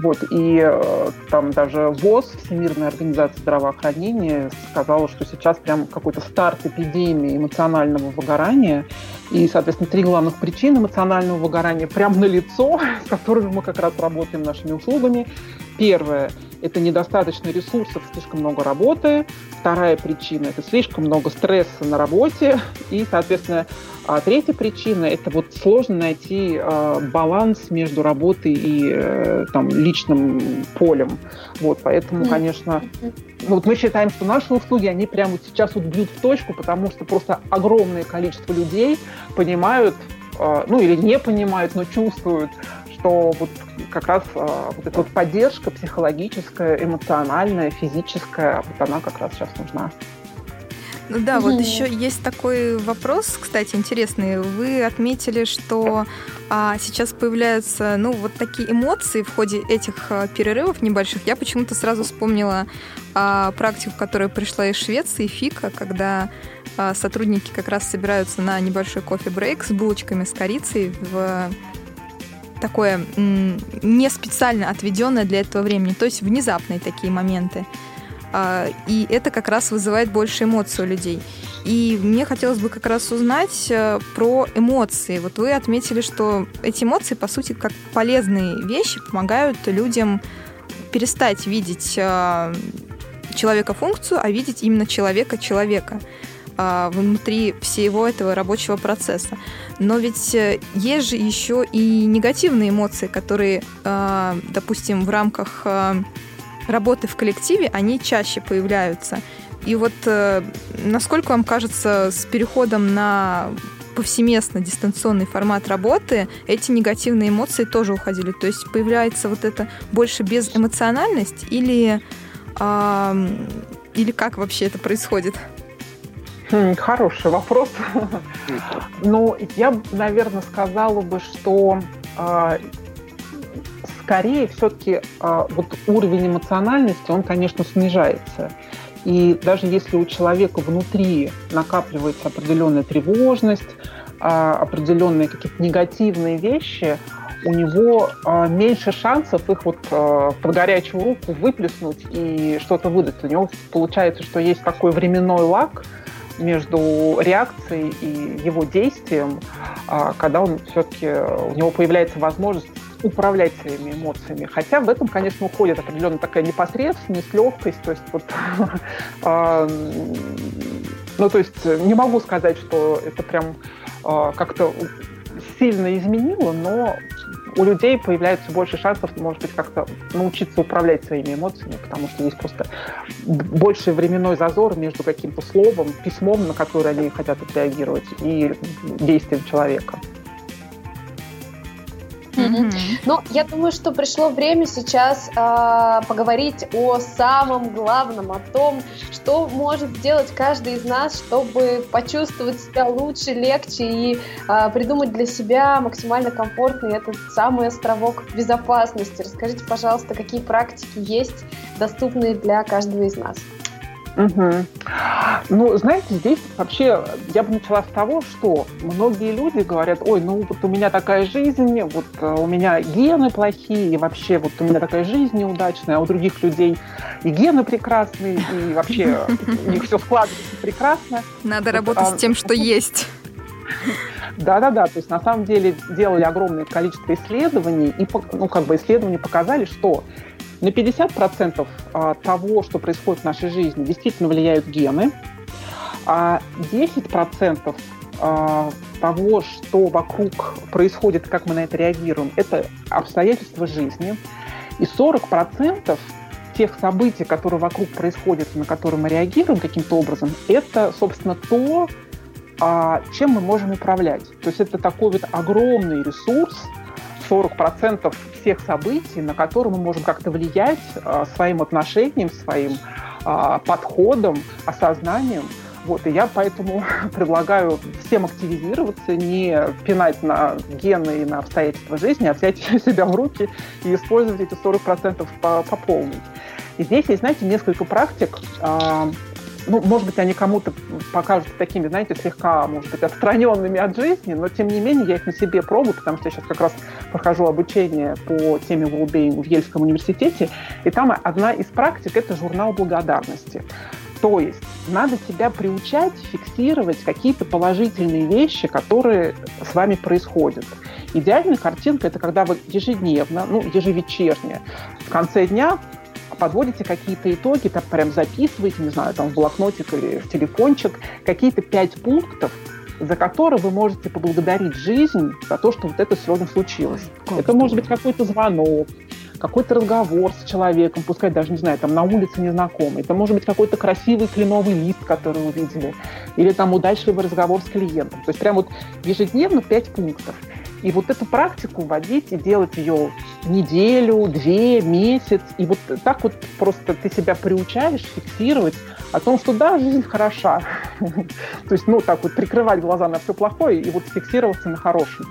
Вот, и э, там даже ВОЗ, Всемирная организация здравоохранения, сказала, что сейчас прям какой-то старт эпидемии эмоционального выгорания. И, соответственно, три главных причины эмоционального выгорания прямо на лицо, с которыми мы как раз работаем нашими услугами. Первое – это недостаточно ресурсов, слишком много работы. Вторая причина – это слишком много стресса на работе. И, соответственно, а третья причина – это вот сложно найти э, баланс между работой и э, там, личным полем. Вот, поэтому, конечно, ну, вот мы считаем, что наши услуги, они прямо вот сейчас вот бьют в точку, потому что просто огромное количество людей понимают, э, ну или не понимают, но чувствуют, что вот как раз э, вот эта вот поддержка психологическая, эмоциональная, физическая, вот она как раз сейчас нужна. Ну да, вот еще есть такой вопрос, кстати, интересный. Вы отметили, что а, сейчас появляются, ну, вот такие эмоции в ходе этих а, перерывов небольших. Я почему-то сразу вспомнила а, практику, которая пришла из Швеции, ФИКа, когда а, сотрудники как раз собираются на небольшой кофе-брейк с булочками с корицей в такое не специально отведенное для этого времени, то есть внезапные такие моменты. А, и это как раз вызывает больше эмоций у людей. И мне хотелось бы как раз узнать э, про эмоции. Вот вы отметили, что эти эмоции, по сути, как полезные вещи, помогают людям перестать видеть э, человека-функцию, а видеть именно человека-человека а, внутри всего этого рабочего процесса. Но ведь э, есть же еще и негативные эмоции, которые, допустим, в рамках работы в коллективе, они чаще появляются. И вот э, насколько вам кажется, с переходом на повсеместно дистанционный формат работы, эти негативные эмоции тоже уходили. То есть появляется вот это больше безэмоциональность или, э, или как вообще это происходит? Хм, хороший вопрос. Ну, я, наверное, сказала бы, что а, скорее все-таки а, вот уровень эмоциональности, он, конечно, снижается. И даже если у человека внутри накапливается определенная тревожность, а, определенные какие-то негативные вещи, у него а, меньше шансов их вот под горячую руку выплеснуть и что-то выдать. У него получается, что есть такой временной лак между реакцией и его действием, когда он все-таки у него появляется возможность управлять своими эмоциями. Хотя в этом, конечно, уходит определенно такая непосредственность, легкость. То есть вот, а, ну, то есть не могу сказать, что это прям а, как-то сильно изменило, но у людей появляется больше шансов, может быть, как-то научиться управлять своими эмоциями, потому что есть просто больше временной зазор между каким-то словом, письмом, на которое они хотят отреагировать, и действием человека. Ну, я думаю, что пришло время сейчас э, поговорить о самом главном, о том, что может сделать каждый из нас, чтобы почувствовать себя лучше, легче и э, придумать для себя максимально комфортный этот самый островок безопасности. Расскажите, пожалуйста, какие практики есть доступные для каждого из нас. Угу. Ну, знаете, здесь вообще я бы начала с того, что многие люди говорят, ой, ну вот у меня такая жизнь, вот э, у меня гены плохие, и вообще вот у меня такая жизнь неудачная, а у других людей и гены прекрасные, и вообще у них все складывается прекрасно. Надо работать с тем, что есть. Да-да-да, то есть на самом деле делали огромное количество исследований, и ну, как бы исследования показали, что на 50% а, того, что происходит в нашей жизни, действительно влияют гены, а 10% а, того, что вокруг происходит, как мы на это реагируем, это обстоятельства жизни. И 40% тех событий, которые вокруг происходят, на которые мы реагируем каким-то образом, это, собственно, то, а, чем мы можем управлять. То есть это такой вот огромный ресурс, 40% всех событий, на которые мы можем как-то влиять а, своим отношением, своим а, подходом, осознанием. Вот, и я поэтому предлагаю всем активизироваться, не пинать на гены и на обстоятельства жизни, а взять себя в руки и использовать эти 40% по, по полной. И здесь есть, знаете, несколько практик, а, ну, может быть, они кому-то покажутся такими, знаете, слегка, может быть, отстраненными от жизни, но, тем не менее, я их на себе пробую, потому что я сейчас как раз прохожу обучение по теме well в Ельском университете, и там одна из практик – это журнал благодарности. То есть надо себя приучать фиксировать какие-то положительные вещи, которые с вами происходят. Идеальная картинка – это когда вы ежедневно, ну, ежевечерне, в конце дня подводите какие-то итоги, так прям записываете, не знаю, там в блокнотик или в телефончик, какие-то пять пунктов, за которые вы можете поблагодарить жизнь за то, что вот это сегодня случилось. Как это может быть какой-то звонок, какой-то разговор с человеком, пускай даже, не знаю, там на улице незнакомый. Это может быть какой-то красивый кленовый лист, который увидели, или там удачливый разговор с клиентом. То есть прям вот ежедневно пять пунктов. И вот эту практику вводить и делать ее неделю, две, месяц. И вот так вот просто ты себя приучаешь фиксировать о том, что да, жизнь хороша. То есть, ну, так вот прикрывать глаза на все плохое и вот фиксироваться на хорошем.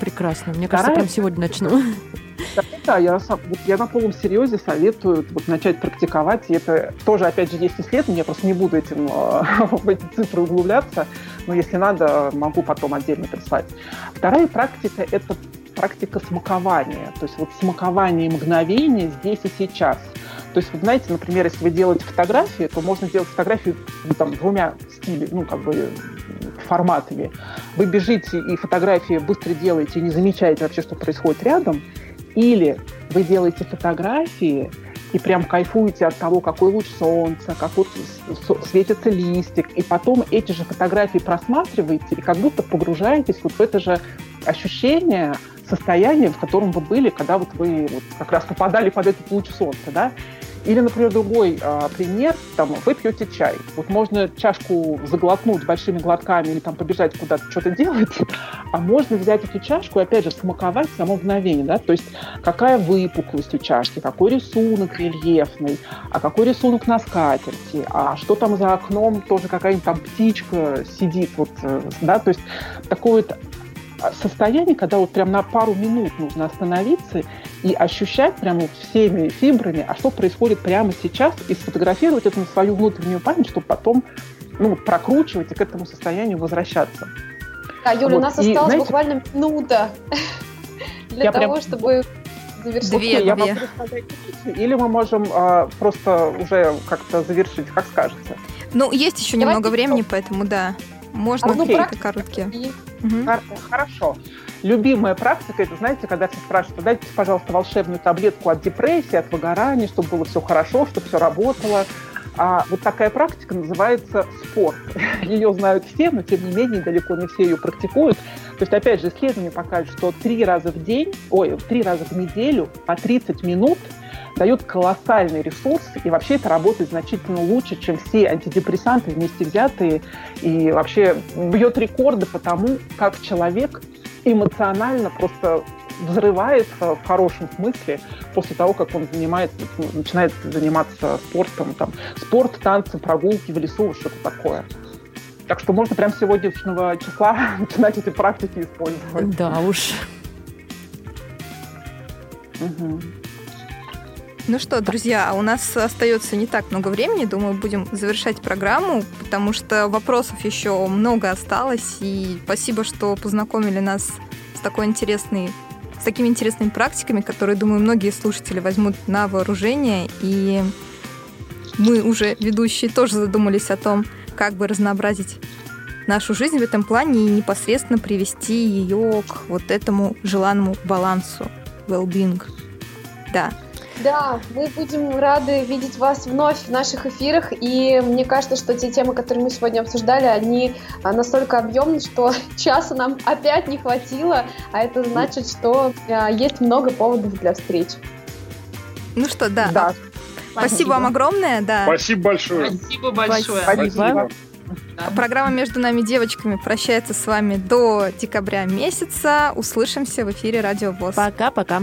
Прекрасно. Мне кажется, прям сегодня начну. Да, я, вот я на полном серьезе советую вот, начать практиковать. И это тоже, опять же, есть исследования. Я просто не буду этим, в эти цифры углубляться. Но если надо, могу потом отдельно прислать. Вторая практика – это практика смакования. То есть вот смакование мгновения здесь и сейчас. То есть, вы знаете, например, если вы делаете фотографии, то можно сделать фотографию ну, там, двумя стилями, ну, как бы форматами. Вы бежите и фотографии быстро делаете, не замечаете вообще, что происходит рядом. Или вы делаете фотографии и прям кайфуете от того, какой луч солнца, как вот светится листик, и потом эти же фотографии просматриваете и как будто погружаетесь вот в это же ощущение, состояние, в котором вы были, когда вот вы вот как раз попадали под этот луч солнца, да, или, например, другой а, пример, там, вы пьете чай. Вот можно чашку заглотнуть большими глотками или там побежать куда-то что-то делать, а можно взять эту чашку и, опять же, смаковать само мгновение, да, то есть какая выпуклость у чашки, какой рисунок рельефный, а какой рисунок на скатерти, а что там за окном, тоже какая-нибудь там птичка сидит, вот, э, да, то есть такое вот состояние, когда вот прям на пару минут нужно остановиться и ощущать прямо всеми фибрами, а что происходит прямо сейчас, и сфотографировать это на свою внутреннюю память, чтобы потом ну, прокручивать и к этому состоянию возвращаться. Да, Юля, вот. у нас и, осталась знаете, буквально минута для того, прям... чтобы завершить. Две, я две. Или мы можем э, просто уже как-то завершить, как скажете. Ну, есть еще Давайте немного времени, поэтому да. Можно Окей. какие-то короткие. Угу. Хорошо. Любимая практика, это, знаете, когда все спрашивают, дайте, пожалуйста, волшебную таблетку от депрессии, от выгорания, чтобы было все хорошо, чтобы все работало. А вот такая практика называется спорт. Ее знают все, но тем не менее далеко не все ее практикуют. То есть, опять же, исследования покажут, что три раза в день, ой, три раза в неделю по 30 минут дает колоссальный ресурс, и вообще это работает значительно лучше, чем все антидепрессанты вместе взятые, и вообще бьет рекорды по тому, как человек эмоционально просто взрывается в хорошем смысле после того, как он занимается, начинает заниматься спортом, там, спорт, танцы, прогулки в лесу, что-то такое. Так что можно прямо с сегодняшнего числа начинать эти практики использовать. Да уж. Угу. Ну что, друзья, у нас остается не так много времени. Думаю, будем завершать программу, потому что вопросов еще много осталось. И спасибо, что познакомили нас с такой интересной с такими интересными практиками, которые, думаю, многие слушатели возьмут на вооружение. И мы уже, ведущие, тоже задумались о том, как бы разнообразить нашу жизнь в этом плане и непосредственно привести ее к вот этому желанному балансу, well-being. Да. Да, мы будем рады видеть вас вновь в наших эфирах, и мне кажется, что те темы, которые мы сегодня обсуждали, они а, настолько объемны, что часа нам опять не хватило, а это значит, что а, есть много поводов для встреч. Ну что, да. да. Спасибо. Спасибо вам огромное, да. Спасибо большое. Спасибо большое. Спасибо. Спасибо. Программа «Между нами девочками» прощается с вами до декабря месяца. Услышимся в эфире Радио ВОЗ. Пока-пока.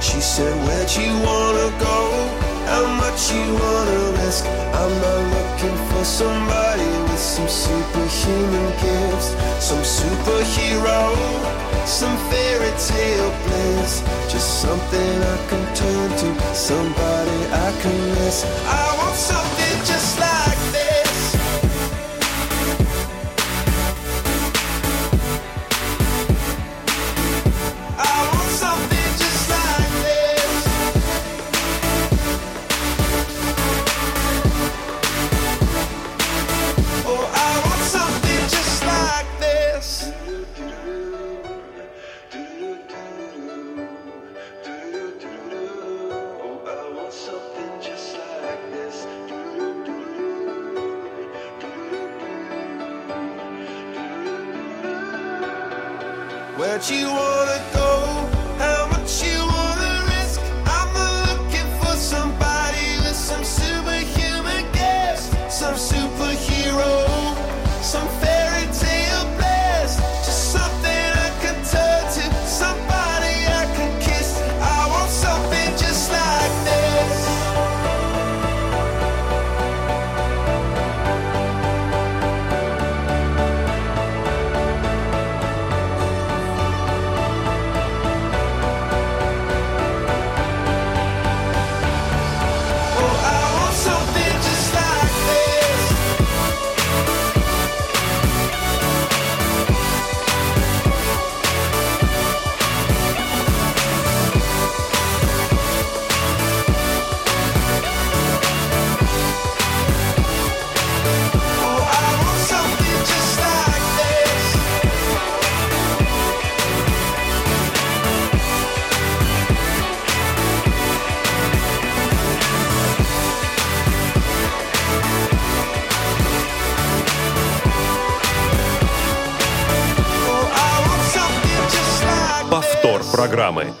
She said, Where'd you wanna go? How much you wanna risk? I'm not looking for somebody with some superhuman gifts, some superhero, some fairy tale bliss. Just something I can turn to, somebody I can miss. I want something just like программы.